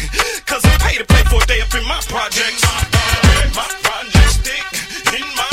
Cause I pay to play for a day up in my projects. My projects stick in my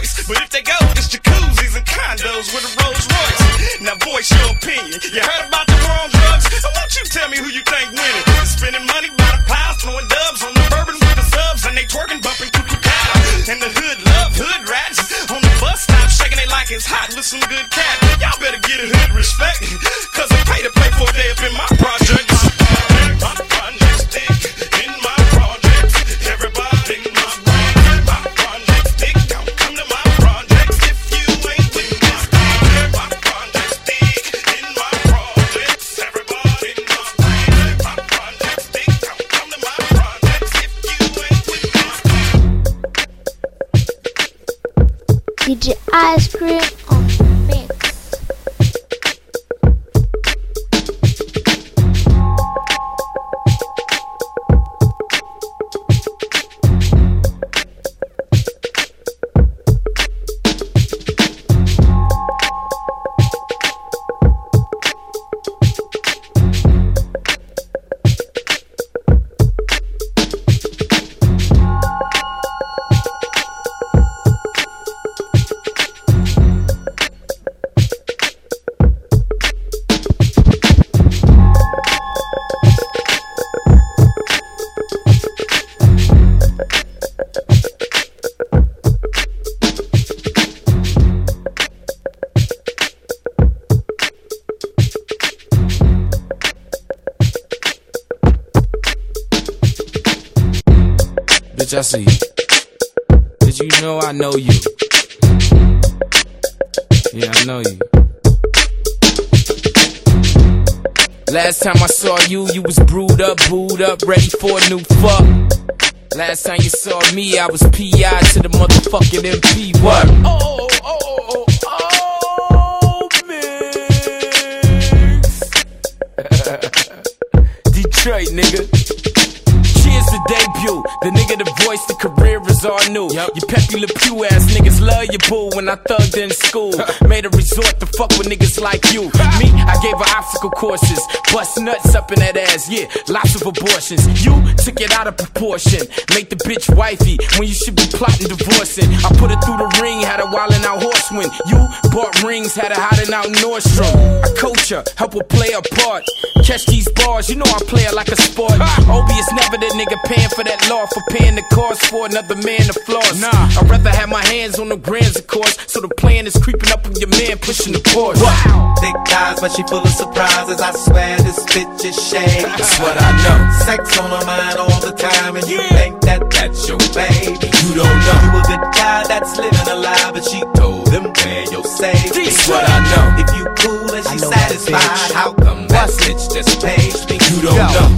choice, but if they go, it's jacuzzis and condos with a Rolls Royce. Now voice your opinion. You heard about the war on drugs? I want you tell me who you think winning. Spending money by the piles, throwing dubs on the bourbon with the subs, and they twerking, bumping cuckoo cow. And the hood love hood rats on the bus stop, shaking it like it's hot with some good cat. Y'all better get a hood Ice Cream know you? Yeah, I know you. Last time I saw you, you was brewed up, booed up, ready for a new fuck. Last time you saw me, I was PI to the motherfucking MP. What? Oh, oh, oh, oh, mix. Detroit, nigga. Debut. The nigga, the voice, the career is all new. You Pepe Le Pew ass niggas love your boo when I thugged in school. (laughs) Made a resort to fuck with niggas like you. Me, I gave her obstacle courses. Bust nuts up in that ass, yeah. Lots of abortions. You took it out of proportion. Make the bitch wifey when you should be plotting divorcing. I put her through the ring, had her wildin' out horseman. You bought rings, had her hiding out Nordstrom. I coach her, help her play her part. Catch these bars, you know I play it like a sport. Obie is never the nigga paying for that law for paying the cost for another man to floss. Nah, I'd rather have my hands on the grands, of course. So the plan is creeping up on your man pushing the Porsche. Wow. Thick thighs, but she full of surprises. I swear this bitch is shade. (laughs) That's what I know. Sex on her mind all the time, and you think that that's your baby. You don't know. You a good guy that's living a lie, but she told him where your safety. That's what I know. If you cool and she satisfied, how come that bitch just paged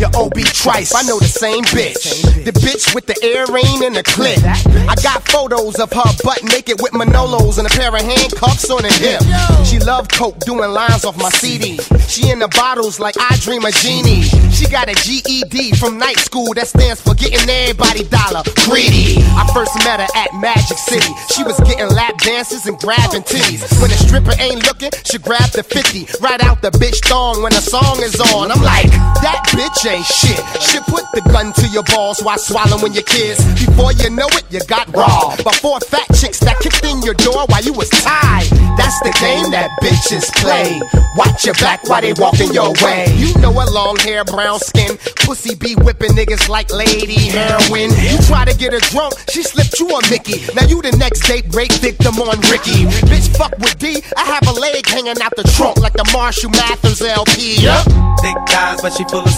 Your Obie Trice, I know the same bitch. The bitch with the earring and the clip. I got photos of her butt naked with Manolos and a pair of handcuffs on her hip. She love coke, doing lines off my CD. She in the bottles like I dream a genie. She got a GED from night school that stands for getting everybody dollar greedy. I first met her at Magic City. She was getting lap dances and grabbing titties. When a stripper ain't looking, she grab the 50. Right out the bitch thong when the song is on. I'm like, that bitch ain't shit. She put the gun to your balls while swallowing your kids. Before you know it, you got raw. Before fat chicks that kicked in your door while you was tied. That's the game that bitches play. Watch your back while they walking your way. You know a long hair, brown skin, pussy be whipping niggas like lady heroin. You try to get her drunk, she slipped you a Mickey. Now you the next date rape victim on Ricki. Bitch, fuck with D, I have a leg hanging out the trunk like the Marshall Mathers LP. Yup. Thick thighs, but she full of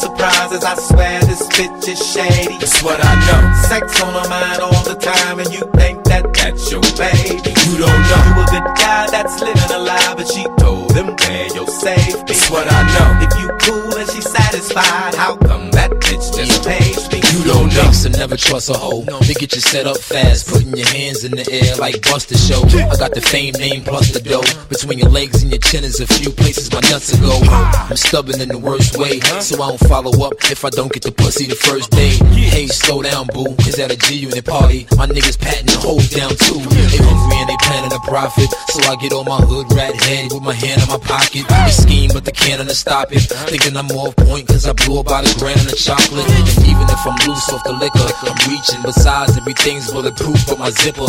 surprises. I swear this bitch is shady. That's what I know. Sex on her mind all the time, and you think that that's your baby. You don't know. You a good guy that's living a lie, but she told them where your safety. That's what I know. If you cool and she satisfied, how come You don't know. So never trust a hoe. They get you set up fast, putting your hands in the air like Buster Show. I got the fame name plus the dough. Uh-huh. Between your legs and your chin is a few places my nuts to go. I'm stubborn in the worst way, uh-huh. so I don't follow up if I don't get the pussy the first day. Hey, slow down, boo. Is that a G unit party? My niggas patting the hoes down too. They hungry and they planning a profit, so I get on my hood rat head with my hand in my pocket. They scheme, but they can't stop it. Uh-huh. Thinking I'm more point, cause I blew about a grand in the chocolate. And even if I'm loose off the liquor, I'm reaching. Besides, everything's bulletproof but my zipper.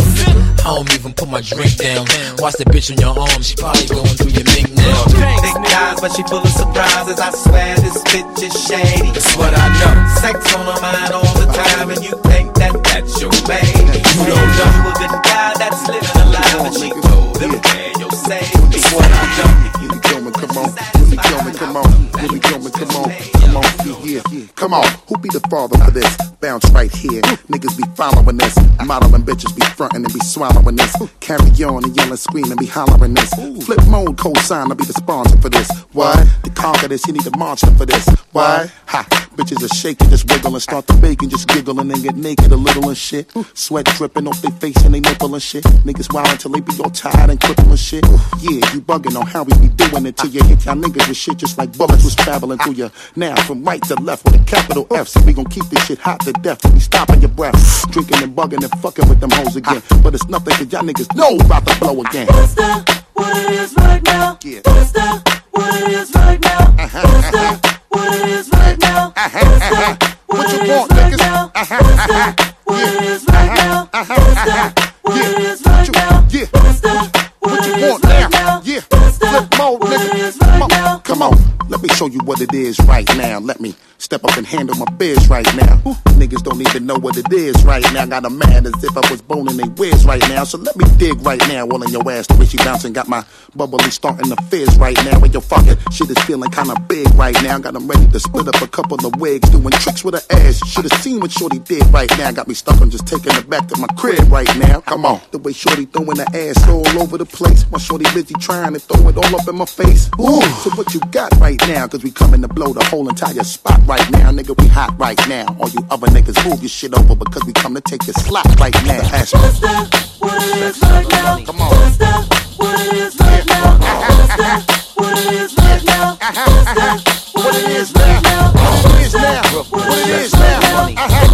I don't even put my drink down. Watch the bitch on your arm, she probably going through your mink now. Thick thighs, but she full of surprises. I swear this bitch is shady. That's what I know. Sex on her mind all the time, and you think that that's your baby. You don't know. You a good guy that's living a lie, but she told them where your safety. That's what I know. Willie Gilman, come on. Willie Gilman, come on. Willie Gilman, come on. Come on, yeah, yeah. Come on. Who be the father for this? Bounce right here. Niggas be following this. Modeling bitches be frontin' and be swallowing this. Carry on and yelling, screaming, be hollering this. Flip mode, co-sign, to be the sponsor for this. Why? To conquer this, you need a monster for this. Why? Ha! Bitches are shaking, just wiggle and start to bake and just giggle and get naked a little and shit. Sweat dripping off their face and they nipple and shit. Niggas wild until they be all tired and crippled and shit. Yeah, you bugging on how we be doing it till you hit y'all niggas with shit just like bullets was traveling through you. Now from right to left with a capital F, so we gon' keep this shit hot to death till we stopping your breath. Drinking and bugging and fucking with them hoes again. But it's nothing cause y'all niggas know about to blow again. What it is right now? Yeah. That? What it is right now? Uh-huh, What's that? Uh-huh. What it is right now? What's that? What you want, right niggas? now? What's that? What it is right now? What's that? What it is right now? Yeah. What's that? What you it is want right now? now? Yeah. Flip mode, nigga. Come on. now? Come on. Me show you what it is right now. Let me step up and handle my biz right now. Niggas don't even know what it is right now. Got 'em mad as if I was boning they whiz right now. So let me dig right now. All in your ass, the way she bouncing. Got my bubbly starting to fizz right now. When your fucking shit is feeling kinda big right now. Got 'em ready to split up a couple of wigs. Doing tricks with her ass. Should've seen what Shorty did right now. Got me stuck on just taking it back to my crib right now. Come on. The way Shorty throwing her ass all over the place. My Shorty busy trying to throw it all up in my face. Ooh. So what you got right now? Cause we coming to blow the whole entire spot right now. Nigga, we hot right now. All you other niggas move your shit over because we come to take your slot right now. Ask. What's that? What it is right now? Come on. What's that? What it is right now? What's that? What it is right now? What's that? What it is now? What it is now? What it is now? What it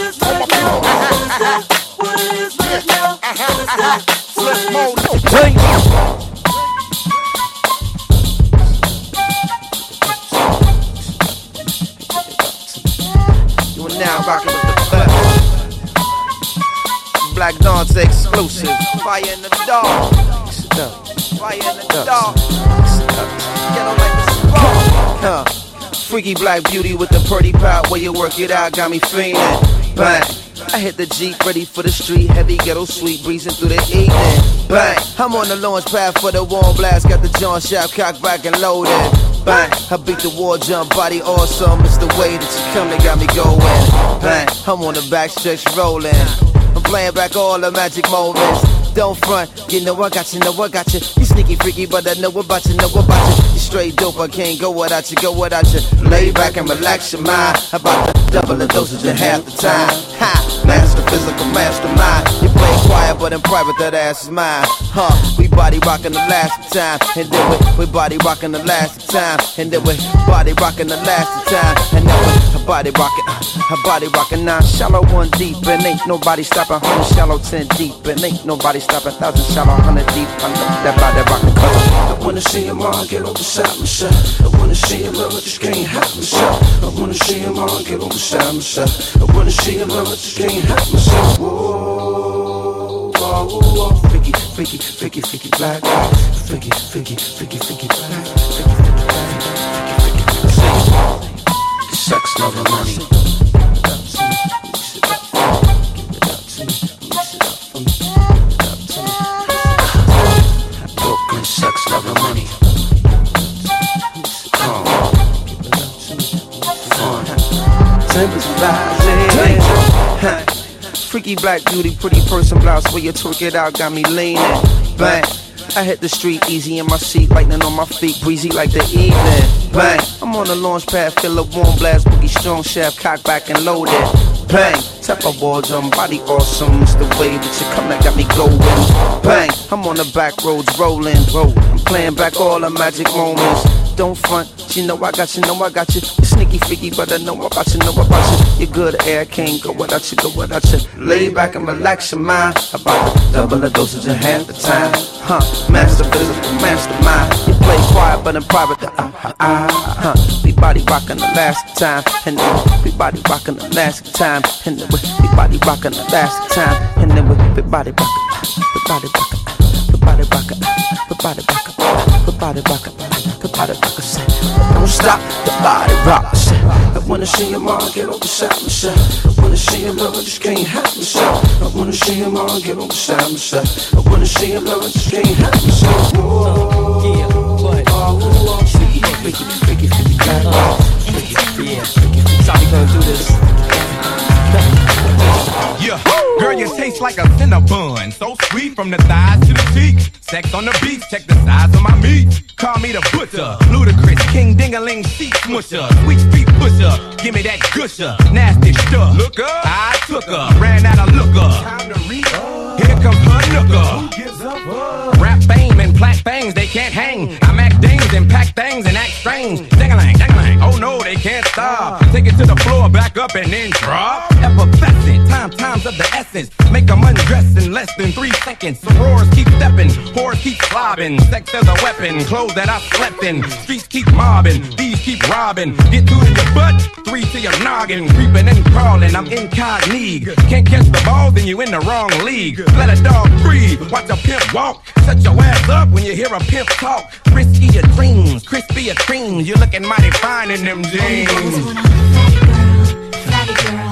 is right now? What it is right now? Flip mode. Now rocking with the best. Black Dance exclusive. Fire in the dark. Fire in the dark. Get on like this Huh. Freaky black beauty with the pretty pop where you work it out got me fiending. Bang. I hit the Jeep ready for the street, heavy ghetto sweet breezing through the evening. Bang. I'm on the launch pad for the warm blast, got the John Sharp cock back and loaded. Bang. I beat the war jump, body awesome. It's the way that you come that got me going. Bang. I'm on the backstretch rolling. I'm playing back all the magic moments. Don't front, you know I got you, know I got you. You sneaky freaky, but I know about you, know about you. You straight dope, I can't go without you, go without you. Lay back and relax your mind. About to double the dosage in half the time. Ha, master physical mastermind. You play quiet, but in private that ass is mine. Huh, body rocking the last time, and then we, we body rocking the last time, and then we body rocking the last time, and then we body rocking, uh, her body rocking nine shallow, one deep, and ain't nobody stopping. Hundred shallow, ten deep, and ain't nobody stopping. Thousand shallow, hundred deep, under that body rocking. wanna see your mom get on the side, myself. I wanna see your mama just can't help myself. I wanna see your mom get on the side, myself. I wanna see your mama just can't help myself. Whoa, whoa, whoa, freaky, freaky, freaky, freaky black, freaky, freaky, freaky, freaky black, freaky black, freaky, freaky, freaky. Sex, love, and money. Brooklyn, sex, love, and money. On. Fun. Tempers rising. Freaky black beauty, pretty person blouse where you twerk it out, got me leaning. Bang. I hit the street easy in my seat, lightning on my feet, breezy like the evening. Bang. I'm on the launch pad, feel a warm blast, boogie strong shaft, cock back and loaded. Bang. Tap my balls on body awesome. It's the way that you come that got me going. Bang. I'm on the back roads rolling. Bro. I'm playing back all the magic moments. Don't front, you know I got you, know I got you. You're sneaky, freaky, but I know about you, know about you. You're good air, can't go without you, go without you. Lay back and relax your mind. About double the dosage in half the time. Huh, master physical, mastermind. You play quiet, but in private, the uh, uh, uh, huh. We body rockin' the last time, and then we body rockin' the last time, and then we body rockin' the last time, and then we body rockin', we body rockin', we body rockin', we body rockin', we body rockin', we body say, Don't stop the body rock. I wanna see your mom get on beside myself. I wanna see your love, I just can't help myself. I wanna see your mom get on beside myself. I wanna see your love, I just can't help myself. Whoa, yeah, what? Oh, whoa, freaky, freaky, freaky, freaky, black. Freaky, freaky, freaky, freaky. Sorry, gonna do this. Yeah, girl, you taste like a cinnabon. So sweet from the thighs to the cheeks. Sex on the beach, check the size of my meat. Call me the butcher, Ludacris, king dingaling, seat smusher, sweet street pusher. Give me that gusher, nasty stuff. Look up, I took her, ran out of looker. Time to read Here comes her nooker. Who gives up? Up? Rap fame and plaque things, they can't hang. I mac dings and pack things and act strange. Dingalang, dingalang, oh no, they can't stop. Take it to the floor, back up and then drop. Effervescent, time, times of the essence. Make them undress in less than three seconds. Sorors keep stepping, whores keep slobbing. Sex as a weapon, clothes that I slept in. Streets keep mobbing, these keep robbing. Get two to your butt, three to your noggin. Creeping and crawling, I'm incognito. Can't catch the ball, then you in the wrong league. Let a dog breathe, watch a pimp walk. Shut your ass up when you hear a pimp talk. Risky your dreams, crispy your creams. You're looking mighty fine in them jeans. What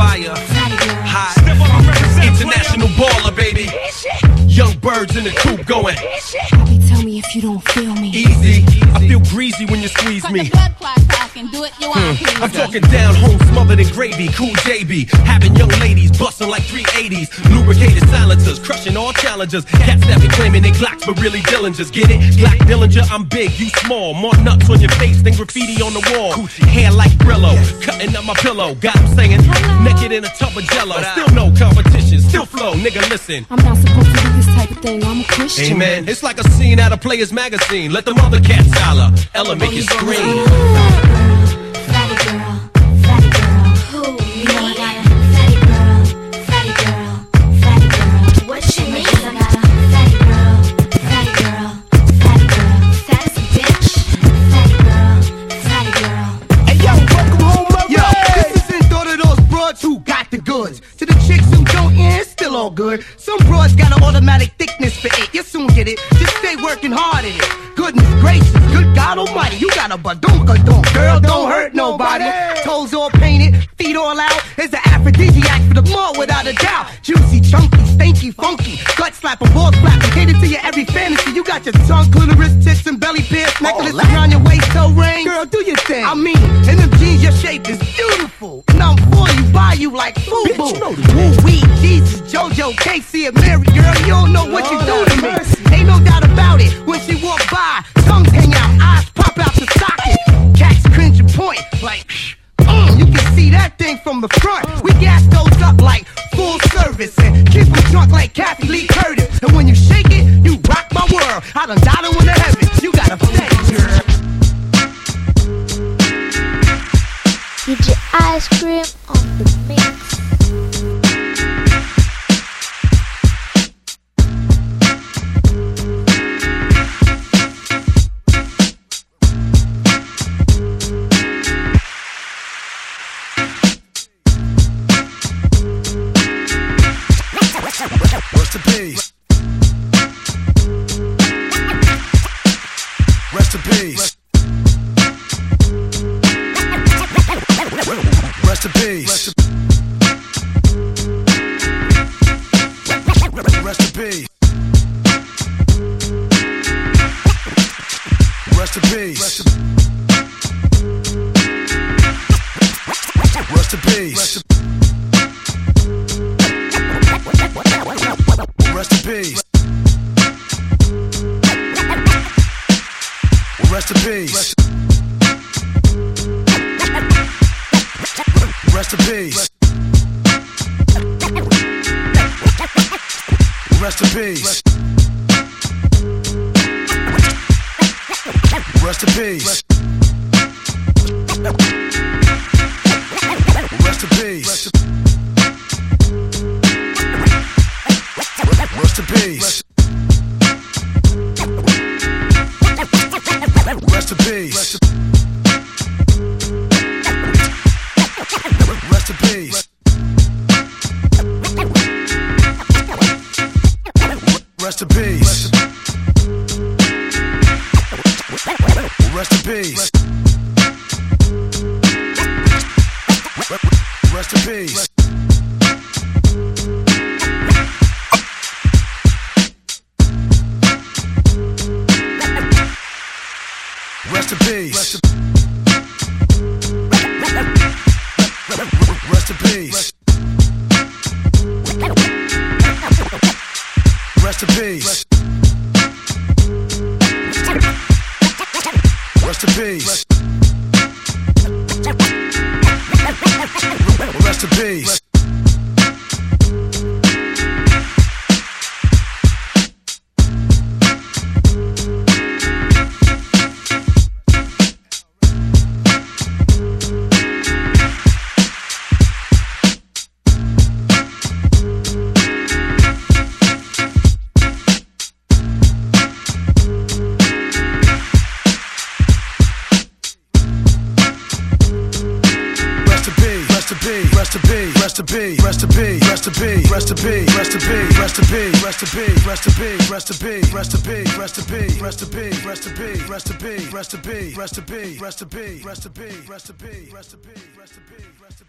fire, hot, international baller, baby. Young birds in the coop going Bobby, tell me if you don't feel me. easy. I feel greasy when you squeeze me. blood clot talking, do it, you Hmm. I'm talking down home, smothered in gravy, cool JB. Having young ladies busting like 380s. Lubricated silencers, crushing all challengers. Cats that be claiming they Glocks, but really Dillingers. Get it? Glock Dillinger, I'm big, you small. More nuts on your face than graffiti on the wall. Hair like Brillo, cutting up my pillow. Got 'em saying, naked in a tub of jello. Still no competition, still flow, nigga, listen. I'm not supposed to do this of I'm a Christian. Amen. It's like a scene out of Players Magazine. Let the mother cats holler. Ella make you scream. Good. Some broads got an automatic thickness for it. You soon get it. Just stay working hard at it. Goodness gracious, good God Almighty, you got a badunka dunk. Girl, don't hurt nobody. Toes all painted, feet all out. It's an aphrodisiac for the mall without a doubt. Juicy, chunky, stanky, funky. Gut slapping, ball slapping, cater to your every fantasy. You got your tongue, clitoris, tits, and belly pierce, necklace around your waist, toe ring. Girl, do your thing. I mean, in them jeans, your shape is beautiful. And I'm for you, buy you like Boo Boo. You know Woo wee, Jesus, JoJo, Casey, and Mary, girl, you don't know what you do to me. Mercy. Ain't no doubt about it. When she walk by, tongues hang out, eyes pop out the socket. Cats cringe and point like, mm, you can see that thing from the front. Uh. We gas those up like full service and keep them drunk like Kathy Lee Curtis. And when you shake it, you rock my world. I done died in the heaven. You gotta play, girl. Get your ice cream with me. Rest in peace. Rest in peace. Rest in peace. Recipe. Recipe. Recipe. Recipe. Recipe. Recipe. peace. Rest